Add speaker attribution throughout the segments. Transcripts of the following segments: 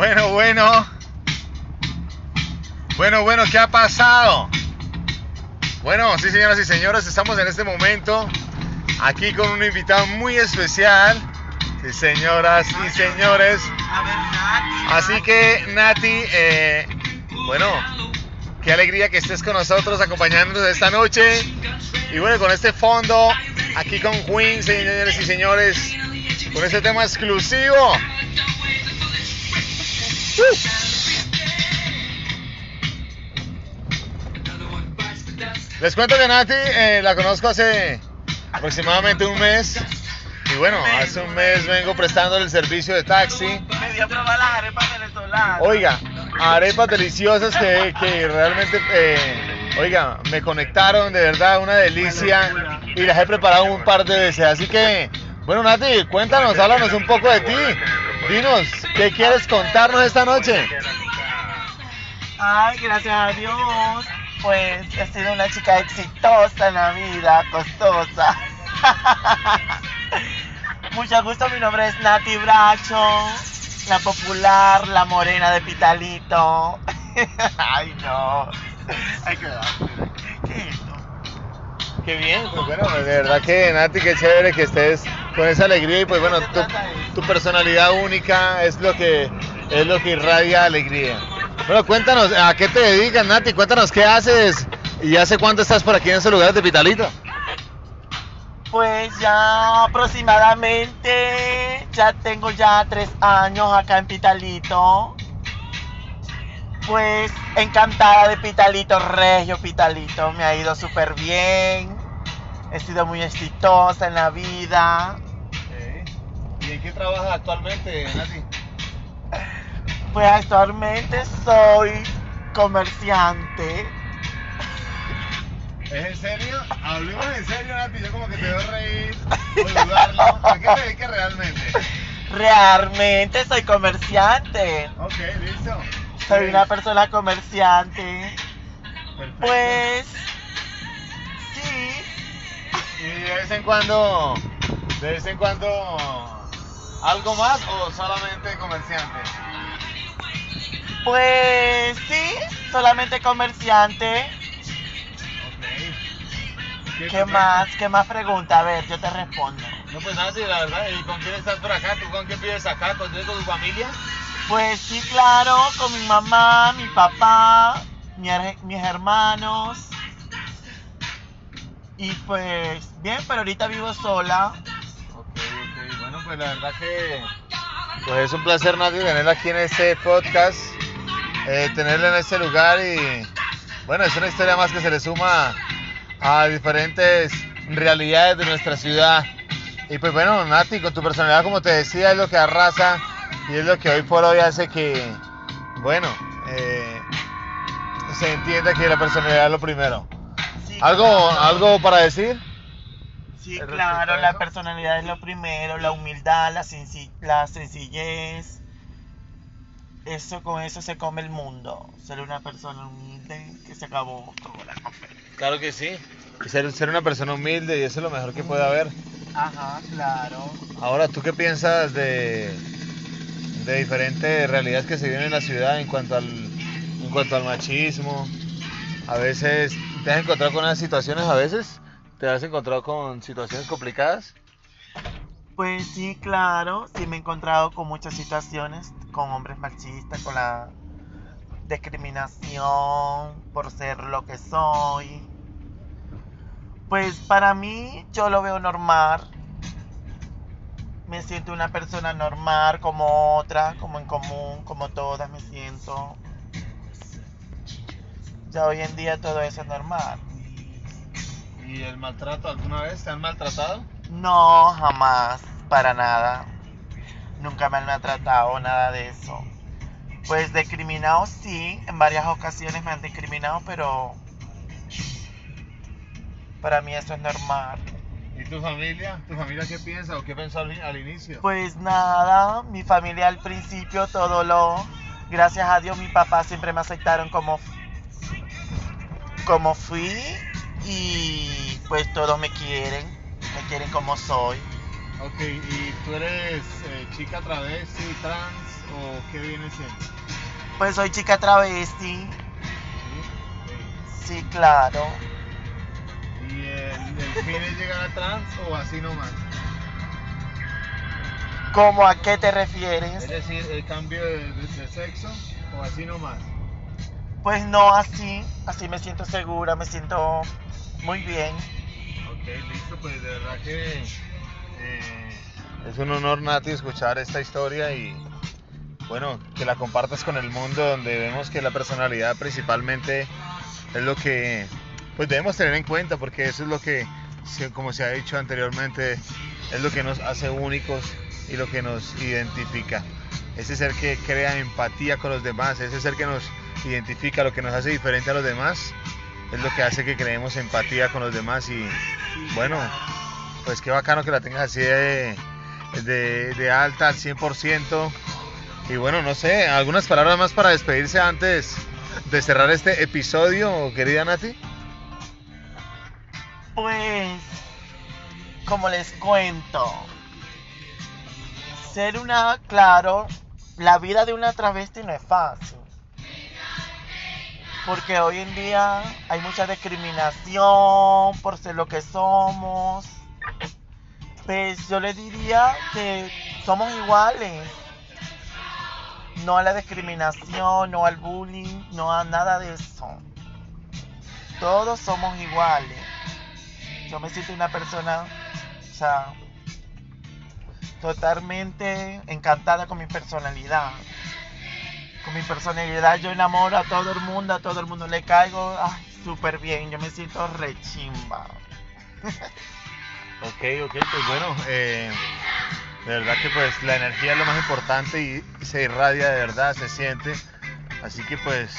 Speaker 1: Bueno, bueno. Bueno, bueno, ¿qué ha pasado? Bueno, sí, señoras y señores, estamos en este momento aquí con un invitado muy especial. Sí, señoras y señores. Así que, Nati, eh, bueno, qué alegría que estés con nosotros acompañándonos esta noche. Y bueno, con este fondo, aquí con Queen, señores y señores, con este tema exclusivo. Les cuento que Nati eh, la conozco hace aproximadamente un mes. Y bueno, hace un mes vengo prestando el servicio de taxi. Oiga, arepas deliciosas que, que realmente, eh, oiga, me conectaron, de verdad, una delicia. Y las he preparado un par de veces. Así que, bueno, Nati, cuéntanos, háblanos un poco de ti. Dinos, ¿qué quieres contarnos esta noche?
Speaker 2: Ay, gracias a Dios. Pues he sido una chica exitosa en la vida, costosa. Mucho gusto, mi nombre es Nati Bracho, la popular, la morena de Pitalito. Ay, no. Ay, qué ¿Qué es esto?
Speaker 1: Qué bien, pues bueno, de verdad que Nati, qué chévere que estés con esa alegría y pues bueno, tu, tu personalidad única es lo que es lo que irradia alegría. Bueno, cuéntanos, ¿a qué te dedicas, Nati? Cuéntanos qué haces y hace cuánto estás por aquí en ese lugar de Pitalito.
Speaker 2: Pues ya aproximadamente, ya tengo ya tres años acá en Pitalito. Pues encantada de Pitalito, Regio Pitalito, me ha ido súper bien. He sido muy exitosa en la vida.
Speaker 1: ¿Y en qué trabajas actualmente, Nati?
Speaker 2: Pues actualmente soy comerciante.
Speaker 1: ¿Es en serio? Hablemos en serio, Nati. Yo como que te veo reír dudarlo. ¿A qué te dedicas realmente?
Speaker 2: Realmente soy comerciante.
Speaker 1: Ok, listo.
Speaker 2: Soy una persona comerciante.
Speaker 1: Perfecto.
Speaker 2: Pues sí,
Speaker 1: ¿Y de vez en cuando, de vez en cuando, algo más o solamente comerciante?
Speaker 2: pues sí, solamente comerciante.
Speaker 1: Ok.
Speaker 2: ¿Qué más? ¿Qué más pregunta? A ver, yo te respondo.
Speaker 1: No, pues nada, sí, la verdad. ¿Y con quién estás por acá? ¿Tú con quién vives acá? ¿Con, con tu familia?
Speaker 2: Pues sí, claro, con mi mamá, mi papá, mi mis hermanos. Y pues bien, pero ahorita vivo sola.
Speaker 1: Pues la verdad que pues es un placer, Nati, tenerla aquí en este podcast, eh, tenerla en este lugar y bueno, es una historia más que se le suma a diferentes realidades de nuestra ciudad. Y pues bueno, Nati, con tu personalidad, como te decía, es lo que arrasa y es lo que hoy por hoy hace que, bueno, eh, se entienda que la personalidad es lo primero.
Speaker 2: Sí,
Speaker 1: ¿Algo,
Speaker 2: claro.
Speaker 1: ¿Algo para decir?
Speaker 2: Sí,
Speaker 1: ¿Respecto
Speaker 2: claro, la personalidad es lo primero, la humildad, la, senci- la sencillez. Eso con eso se come el mundo. Ser una persona humilde que se acabó toda la.
Speaker 1: Claro que sí. Ser, ser una persona humilde y eso es lo mejor que puede haber.
Speaker 2: Ajá, claro.
Speaker 1: Ahora, ¿tú qué piensas de, de diferentes realidades que se viven en la ciudad en cuanto al, en cuanto al machismo? A veces te has encontrado con unas situaciones, a veces te has encontrado con situaciones complicadas.
Speaker 2: Pues sí, claro, sí me he encontrado con muchas situaciones, con hombres machistas, con la discriminación por ser lo que soy. Pues para mí yo lo veo normal. Me siento una persona normal como otra, como en común, como todas me siento. Ya hoy en día todo eso es normal.
Speaker 1: ¿Y el maltrato alguna vez? ¿Te han maltratado?
Speaker 2: No, jamás, para nada. Nunca me han maltratado, nada de eso. Pues discriminado sí, en varias ocasiones me han discriminado, pero para mí eso es normal.
Speaker 1: ¿Y tu familia? ¿Tu familia qué piensa o qué pensó al, al inicio?
Speaker 2: Pues nada, mi familia al principio todo lo, gracias a Dios mi papá siempre me aceptaron como como fui y pues todos me quieren, me quieren como soy.
Speaker 1: Ok, ¿y tú eres eh, chica travesti, trans o qué viene siendo?
Speaker 2: Pues soy chica travesti,
Speaker 1: Sí.
Speaker 2: sí, claro.
Speaker 1: Ok. ¿Y el, el fin es llegar a trans o así nomás?
Speaker 2: ¿Cómo a qué te refieres?
Speaker 1: Es decir, el cambio de, de- de sexo o así nomás.
Speaker 2: Pues no así, así me siento segura, me siento muy bien.
Speaker 1: Ok, listo, pues de verdad que eh, es un honor, Nati, escuchar esta historia y bueno, que la compartas con el mundo donde vemos que la personalidad principalmente es lo que pues debemos tener en cuenta porque eso es lo que, como se ha dicho anteriormente, es lo que nos hace únicos y lo que nos identifica. Ese ser que crea empatía con los demás, ese ser que nos identifica, lo que nos hace diferente a los demás, es lo que hace que creemos empatía con los demás y bueno, pues qué bacano que la tengas así de, de, alta al 100%. Y bueno, no sé, algunas palabras más para despedirse antes de cerrar este episodio, querida Nati.
Speaker 2: Pues, como les cuento, ser una, claro, la vida de una travesti no es fácil. Porque hoy en día hay mucha discriminación por ser lo que somos. Pues yo les diría que somos iguales. No a la discriminación, no al bullying, no a nada de eso. Todos somos iguales. Yo me siento una persona, o sea, totalmente encantada con mi personalidad. Con mi personalidad yo enamoro a todo el mundo, a todo el mundo le caigo, súper bien, yo me siento rechimba.
Speaker 1: Ok, ok, pues bueno, eh, de verdad que pues la energía es lo más importante y se irradia de verdad, se siente. Así que pues,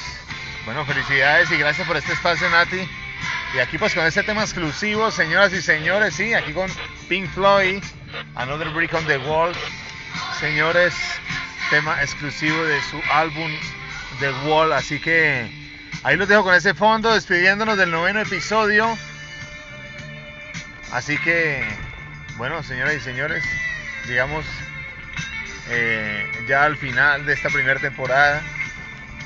Speaker 1: bueno, felicidades y gracias por este espacio, Nati. Y aquí pues con este tema exclusivo, señoras y señores, sí, aquí con Pink Floyd, Another Brick on the Wall. Señores, tema exclusivo de su álbum The Wall. Así que ahí los dejo con ese fondo, despidiéndonos del noveno episodio. Así que, bueno, señoras y señores, digamos eh, ya al final de esta primera temporada,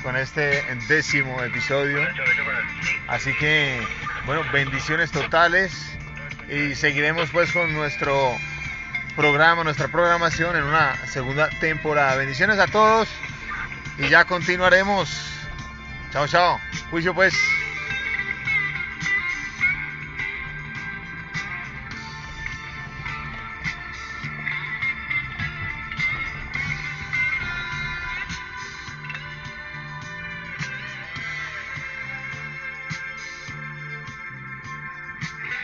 Speaker 1: con este décimo episodio. Así que, bueno, bendiciones totales y seguiremos pues con nuestro programa, nuestra programación en una segunda temporada. Bendiciones a todos y ya continuaremos. Chao, chao. Juicio pues.